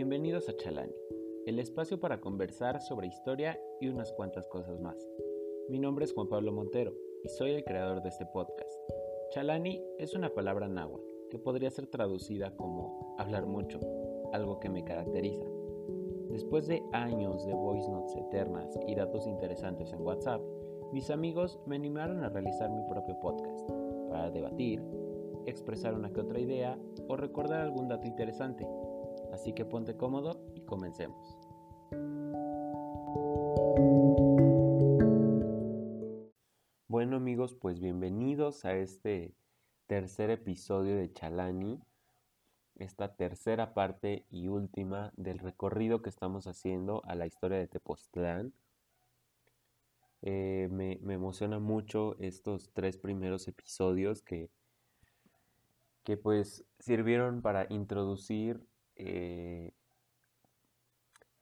Bienvenidos a Chalani, el espacio para conversar sobre historia y unas cuantas cosas más. Mi nombre es Juan Pablo Montero y soy el creador de este podcast. Chalani es una palabra náhuatl que podría ser traducida como hablar mucho, algo que me caracteriza. Después de años de voice notes eternas y datos interesantes en WhatsApp, mis amigos me animaron a realizar mi propio podcast para debatir, expresar una que otra idea o recordar algún dato interesante Así que ponte cómodo y comencemos. Bueno amigos, pues bienvenidos a este tercer episodio de Chalani, esta tercera parte y última del recorrido que estamos haciendo a la historia de Tepoztlán. Eh, me, me, emociona mucho estos tres primeros episodios que, que pues sirvieron para introducir eh,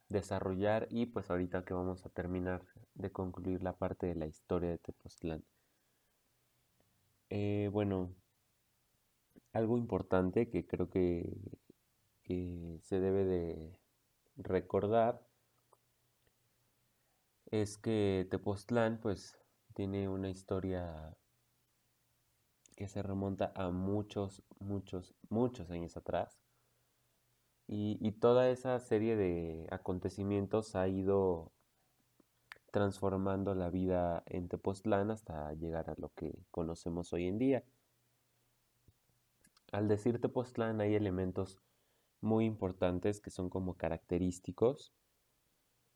desarrollar y pues ahorita que vamos a terminar de concluir la parte de la historia de Tepoztlán. Eh, bueno, algo importante que creo que, que se debe de recordar es que Tepoztlán pues tiene una historia que se remonta a muchos, muchos, muchos años atrás. Y, toda esa serie de acontecimientos ha ido transformando la vida en Tepoztlán hasta llegar a lo que conocemos hoy en día. Al decir Tepoztlán hay elementos muy importantes que son como característicos.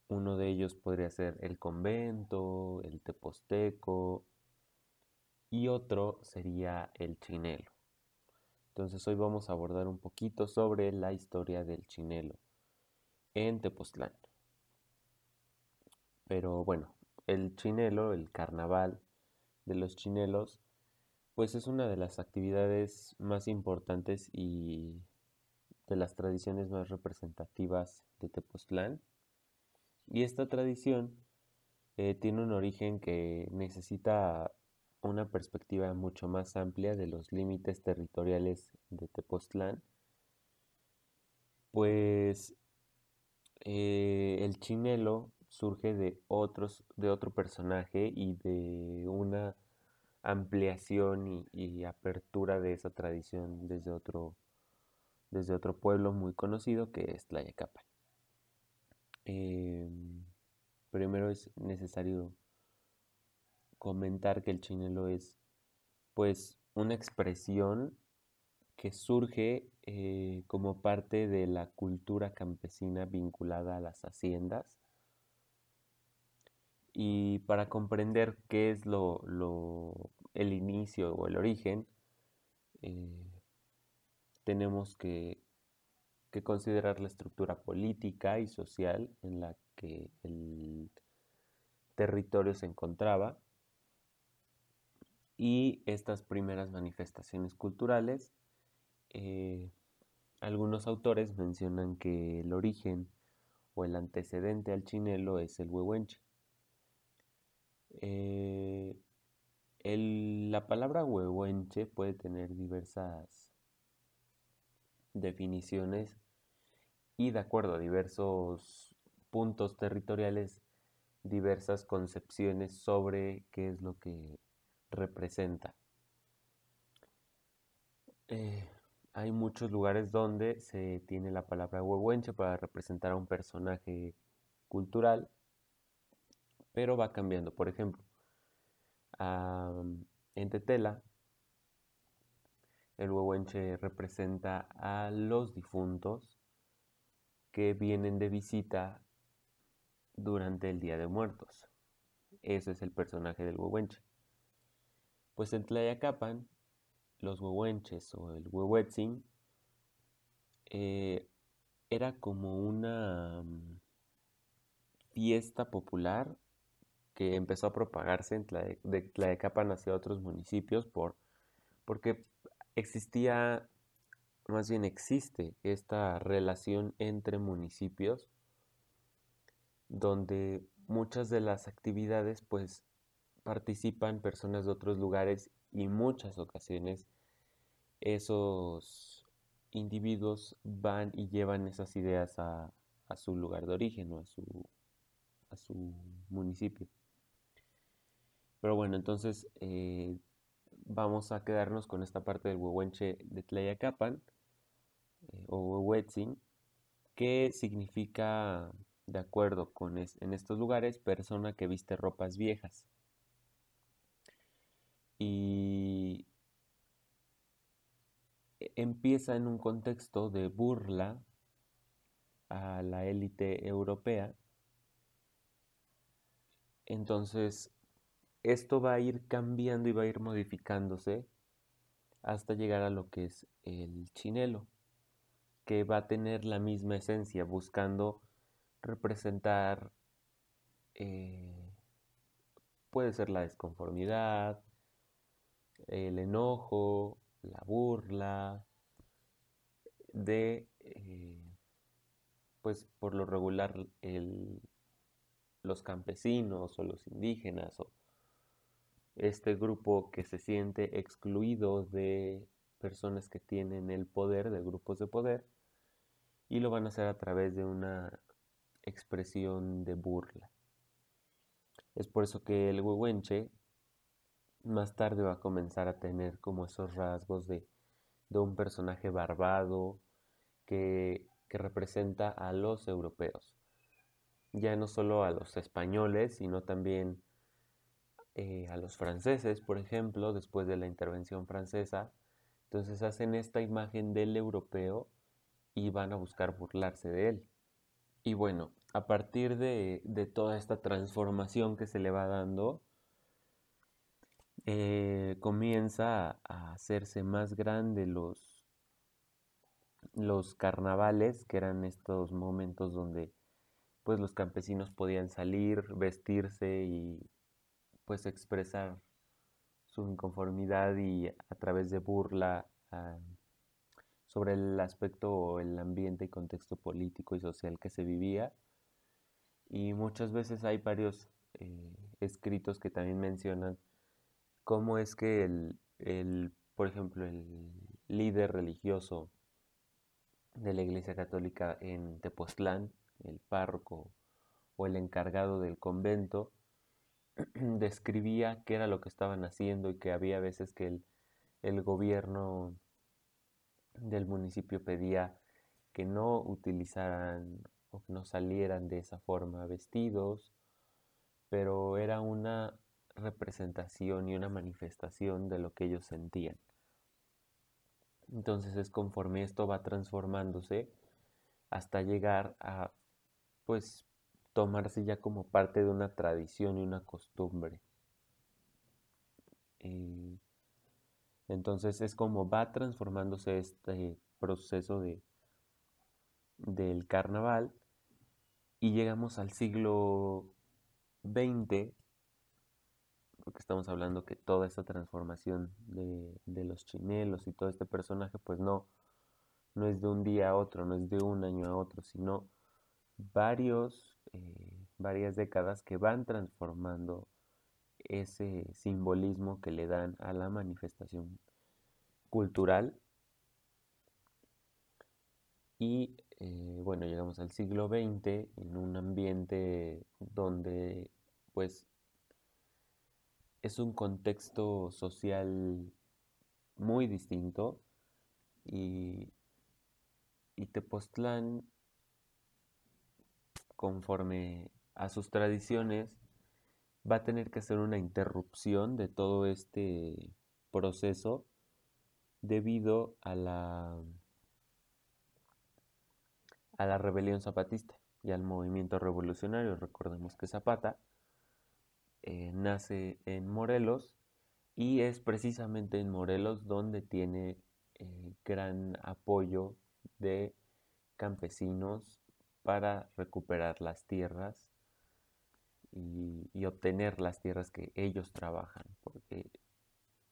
Uno de ellos podría ser el convento, el teposteco y otro sería el chinelo. Entonces hoy vamos a abordar un poquito sobre la historia del chinelo en Tepoztlán. Pero bueno, el chinelo, el carnaval de los chinelos, pues es una de las actividades más importantes y de las tradiciones más representativas de Tepoztlán. Y esta tradición eh, tiene un origen que necesita una perspectiva mucho más amplia de los límites territoriales de Tepoztlán, pues eh, el chinelo surge de, otros, de otro personaje y de una ampliación y, apertura de esa tradición desde otro, desde otro pueblo muy conocido que es Tlayacapan. Em, primero es necesario comentar que el chinelo es pues una expresión que surge eh, como parte de la cultura campesina vinculada a las haciendas. Y para comprender qué es lo, el inicio o el origen, eh, tenemos que, que considerar la estructura política y social en la que el territorio se encontraba y estas primeras manifestaciones culturales, eh, algunos autores mencionan que el origen o el antecedente al chinelo es el huehuenche. Eh, la palabra huehuenche puede tener diversas definiciones y de acuerdo a diversos puntos territoriales, diversas concepciones sobre qué es lo que representa. Eh, hay muchos lugares donde se tiene la palabra huehuenche para representar a un personaje cultural, pero va cambiando. Por ejemplo, en Tetela, el huehuenche representa a los difuntos que vienen de visita durante el Día de Muertos. Ese es el personaje del huehuenche. Pues en Tlayacapan, los huehuenches o el huehuetzin eh, era como una mm, fiesta popular que empezó a propagarse en de Tlayacapan hacia otros municipios por, porque existía, más bien existe esta relación entre municipios donde muchas de las actividades pues participan personas de otros lugares y muchas ocasiones esos, individuos van y llevan esas ideas a, su lugar de origen o a su, municipio. Pero bueno, entonces eh, vamos a quedarnos con esta parte del huehuenche de Tlayacapan eh, o huehuetzin, que significa, de acuerdo con en estos lugares, persona que viste ropas viejas. Y e, empieza en un contexto de burla a la élite europea. Entonces, esto va a ir cambiando y va a ir modificándose hasta llegar a lo que es el chinelo, que va a tener la misma esencia, buscando representar, eh, puede ser la desconformidad, el enojo, la burla, de, eh, pues por lo regular, los campesinos o los indígenas o este grupo que se siente excluido de personas que tienen el poder, de grupos de poder, y lo van a hacer a través de una expresión de burla. Es por eso que el huehuenche más tarde va a comenzar a tener como esos rasgos de, de un personaje barbado que, que representa a los europeos. Ya no solo a los españoles, sino también eh, a los franceses, por ejemplo, después de la intervención francesa. Entonces hacen esta imagen del europeo y van a buscar burlarse de él. Y bueno, a partir de, toda esta transformación que se le va dando, eh, comienza a hacerse más grande los, los carnavales, que eran estos momentos donde pues los campesinos podían salir, vestirse y pues expresar su inconformidad y a través de burla ah, sobre el aspecto o el ambiente y contexto político y social que se vivía. Y muchas veces hay varios eh, escritos que también mencionan cómo es que el, por ejemplo, el líder religioso de la Iglesia Católica en Tepoztlán, el párroco o el encargado del convento, describía qué era lo que estaban haciendo y que había veces que el, gobierno del municipio pedía que no utilizaran o que no salieran de esa forma vestidos, pero era una representación y una manifestación de lo que ellos sentían. Entonces es conforme esto va transformándose hasta llegar a pues tomarse ya como parte de una tradición y una costumbre. Eh, entonces es como va transformándose este proceso de, del carnaval y llegamos al siglo XX, porque estamos hablando que toda esta transformación de, de los chinelos y todo este personaje, pues no, no es de un día a otro, no es de un año a otro, sino varios eh, varias décadas que van transformando ese simbolismo que le dan a la manifestación cultural. Y eh, bueno, llegamos al siglo XX en un ambiente donde pues es un contexto social muy distinto y, y Tepoztlán conforme a sus tradiciones, va a tener que hacer una interrupción de todo este proceso debido a la, a la rebelión zapatista y al movimiento revolucionario. Recordemos que Zapata eh, nace en Morelos y es precisamente en Morelos donde tiene eh, gran apoyo de campesinos para recuperar las tierras y, obtener las tierras que ellos trabajan, porque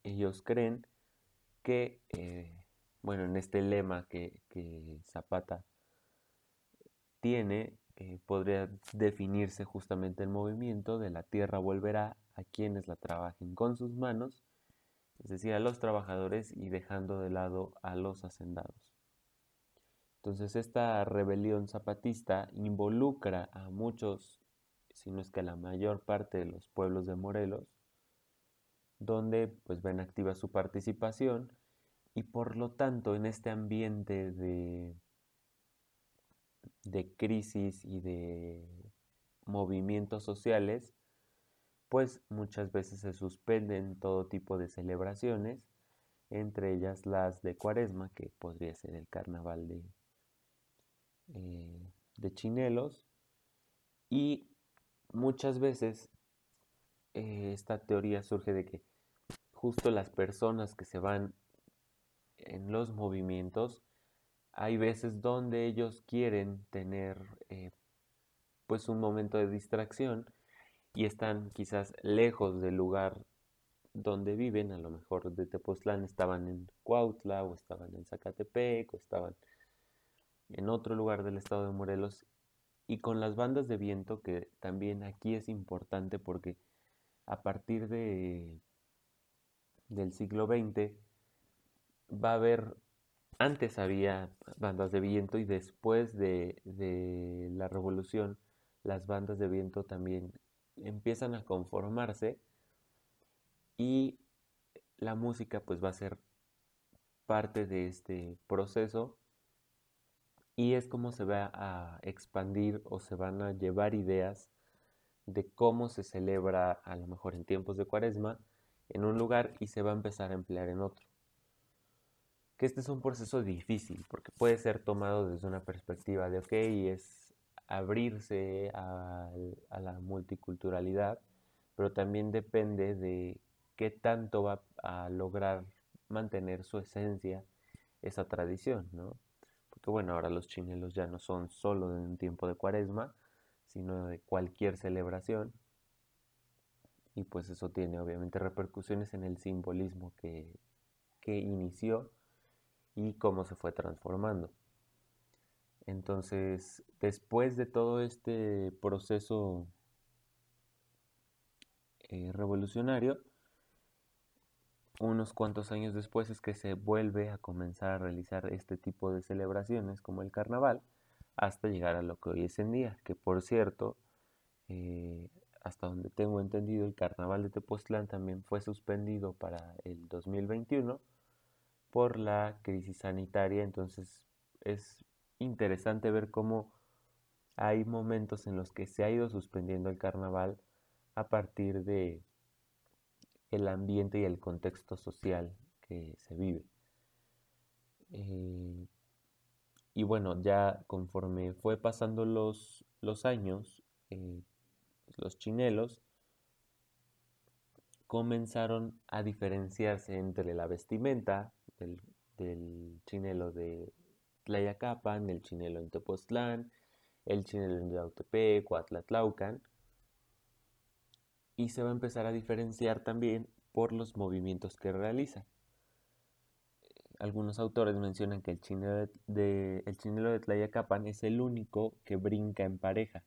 ellos creen que, eh, bueno, en este lema que, Zapata tiene, eh, podría definirse justamente el movimiento de la tierra volverá a quienes la trabajen con sus manos, es decir, a los trabajadores y dejando de lado a los hacendados. Entonces esta rebelión zapatista involucra a muchos, si no es que a la mayor parte de los pueblos de Morelos, donde pues ven activa su participación y por lo tanto en este ambiente de, de crisis y de movimientos sociales, pues muchas veces se suspenden todo tipo de celebraciones, entre ellas las de cuaresma, que podría ser el carnaval de, eh, de chinelos, y muchas veces eh, esta teoría surge de que justo las personas que se van en los movimientos, hay veces donde ellos quieren tener eh, pues un momento de distracción y están quizás lejos del lugar donde viven, a lo mejor de Tepoztlán estaban en Cuautla o estaban en Zacatepec o estaban en otro lugar del estado de Morelos. Y con las bandas de viento que también aquí es importante porque a partir de del siglo XX va a haber, antes había bandas de viento y después de, la revolución las bandas de viento también empiezan a conformarse y la música pues va a ser parte de este proceso y es como se va a expandir o se van a llevar ideas de cómo se celebra a lo mejor en tiempos de cuaresma en un lugar y se va a empezar a emplear en otro. Que este es un proceso difícil porque puede ser tomado desde una perspectiva de, ok, es abrirse a, a la multiculturalidad, pero también depende de qué tanto va a lograr mantener su esencia esa tradición, ¿no? Porque bueno, ahora los chinelos ya no son solo de un tiempo de cuaresma, sino de cualquier celebración y pues eso tiene obviamente repercusiones en el simbolismo que, inició y cómo se fue transformando. Entonces, después de todo este proceso eh, revolucionario, unos cuantos años después es que se vuelve a comenzar a realizar este tipo de celebraciones como el carnaval, hasta llegar a lo que hoy es en día, que por cierto, eh, hasta donde tengo entendido, el carnaval de Tepoztlán también fue suspendido para el 2021 por la crisis sanitaria. Entonces es interesante ver cómo hay momentos en los que se ha ido suspendiendo el carnaval a partir de el ambiente y el contexto social que se vive. Eh, y bueno, ya conforme fue pasando los, los años, eh, los chinelos comenzaron a diferenciarse entre la vestimenta del, chinelo de Tlayacapan, el chinelo en Tepoztlán, el chinelo en Yautepec Atlatlaucan, y se va a empezar a diferenciar también por los movimientos que realiza. Algunos autores mencionan que el chinelo de, el chinelo de Tlayacapan es el único que brinca en pareja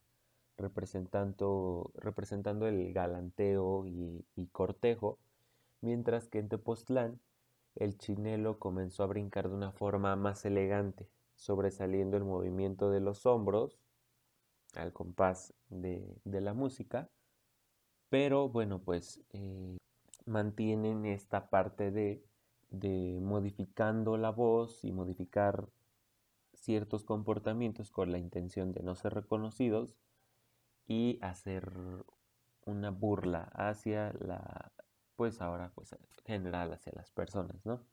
representando, representando el galanteo y, cortejo, mientras que en Tepoztlán el chinelo comenzó a brincar de una forma más elegante, sobresaliendo el movimiento de los hombros al compás de, la música, pero bueno, pues eh, mantienen esta parte de, de modificando la voz y modificar ciertos comportamientos con la intención de no ser reconocidos y hacer una burla hacia la, pues ahora, pues general hacia las personas, ¿no?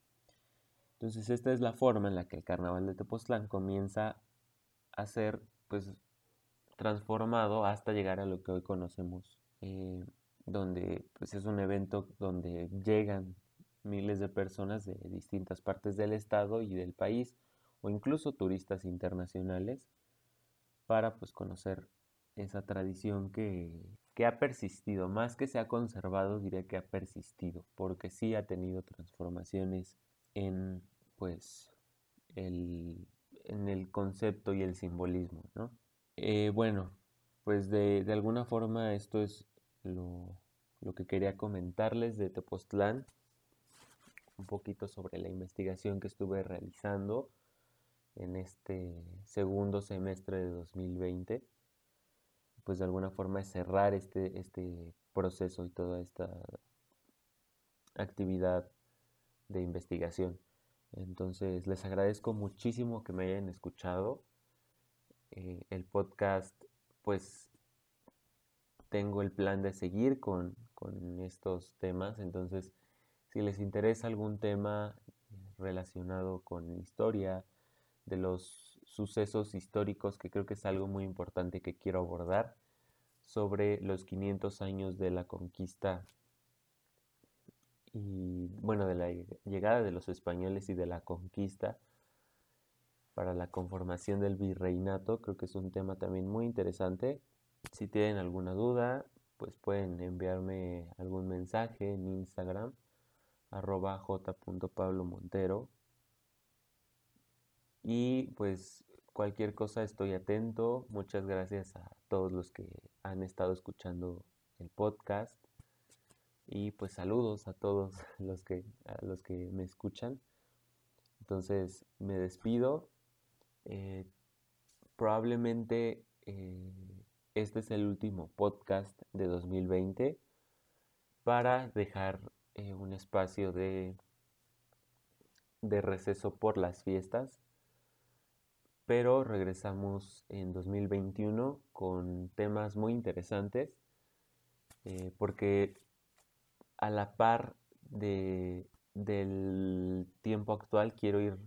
Entonces esta es la forma en la que el carnaval de Tepoztlán comienza a ser, pues, transformado hasta llegar a lo que hoy conocemos, eh, donde, pues, es un evento donde llegan miles de personas de distintas partes del estado y del país, o incluso turistas internacionales, para, pues, conocer esa tradición que, ha persistido, más que se ha conservado, diría que ha persistido, porque sí ha tenido transformaciones en, pues, el, en el concepto y el simbolismo, ¿no? Eh, bueno, pues de, alguna forma esto es lo, lo que quería comentarles de Tepoztlán, un poquito sobre la investigación que estuve realizando en este segundo semestre de 2020, pues de alguna forma es cerrar este, este proceso y toda esta actividad de investigación. Entonces les agradezco muchísimo que me hayan escuchado. Eh, el podcast, pues tengo el plan de seguir con, con estos temas. Entonces, si les interesa algún tema relacionado con historia, de los sucesos históricos, que creo que es algo muy importante que quiero abordar, sobre los 500 años de la conquista y, bueno, de la llegada de los españoles y de la conquista para la conformación del virreinato, creo que es un tema también muy interesante. Si tienen alguna duda, pues pueden enviarme algún mensaje en Instagram, arroba j.pablomontero. Y pues cualquier cosa estoy atento. Muchas gracias a todos los que han estado escuchando el podcast. Y pues saludos a todos los que, los que me escuchan. Entonces me despido. Eh, probablemente eh, este es el último podcast de 2020 para dejar eh, un espacio de, de receso por las fiestas. Pero regresamos en 2021 con temas muy interesantes eh, porque a la par de, del tiempo actual quiero ir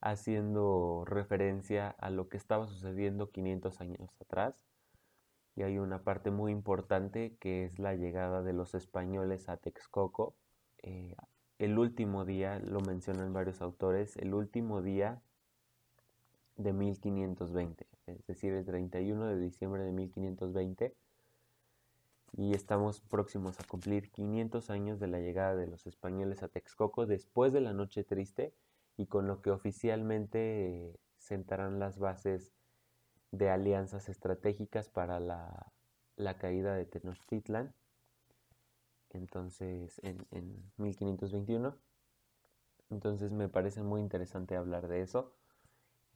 haciendo referencia a lo que estaba sucediendo 500 años atrás y hay una parte muy importante que es la llegada de los españoles a Texcoco. Eh, el último día, lo mencionan varios autores, el último día de 1520, es decir, el 31 de diciembre de 1520. Y estamos próximos a cumplir 500 años de la llegada de los españoles a Texcoco después de la Noche Triste y con lo que oficialmente sentarán las bases de alianzas estratégicas para la, caída de Tenochtitlan, entonces en, en 1521. Entonces me parece muy interesante hablar de eso.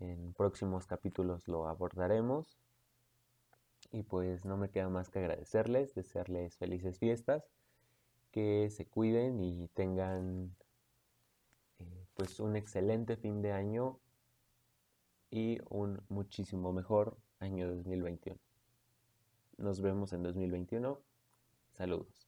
En próximos capítulos lo abordaremos. Y pues no me queda más que agradecerles, desearles felices fiestas, que se cuiden y tengan eh, pues un excelente fin de año y un muchísimo mejor año 2021. Nos vemos en 2021. Saludos.